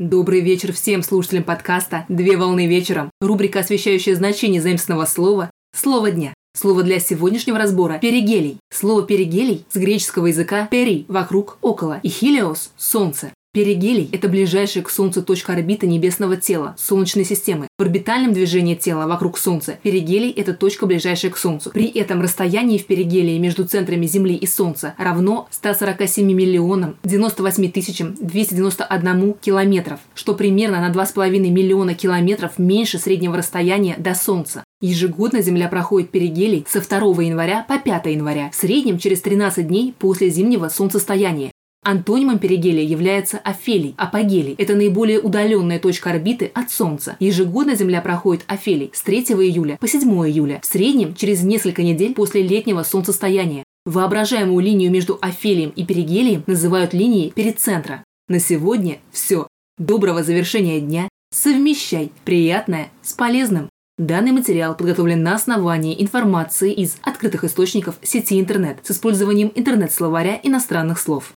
Добрый вечер всем слушателям подкаста «Две волны вечером». Рубрика, освещающая значение заимственного слова «Слово дня». Слово для сегодняшнего разбора – перигелий. Слово перигелий с греческого языка «пери» – вокруг, около, и хелиос – солнце. Перигелий – это ближайшая к Солнцу точка орбиты небесного тела, Солнечной системы. В орбитальном движении тела вокруг Солнца перигелий – это точка, ближайшая к Солнцу. При этом расстояние в перигелии между центрами Земли и Солнца равно 147 миллионам 98 тысячам 291 километров, что примерно на 2,5 миллиона километров меньше среднего расстояния до Солнца. Ежегодно Земля проходит перигелий со 2 января по 5 января, в среднем через 13 дней после зимнего солнцестояния. Антонимом перигелия является афелий, апогелий. Это наиболее удаленная точка орбиты от Солнца. Ежегодно Земля проходит афелий с 3 июля по 7 июля, в среднем через несколько недель после летнего солнцестояния. Воображаемую линию между афелием и перигелием называют линией перицентра. На сегодня все. Доброго завершения дня. Совмещай приятное с полезным. Данный материал подготовлен на основании информации из открытых источников сети интернет с использованием интернет-словаря иностранных слов.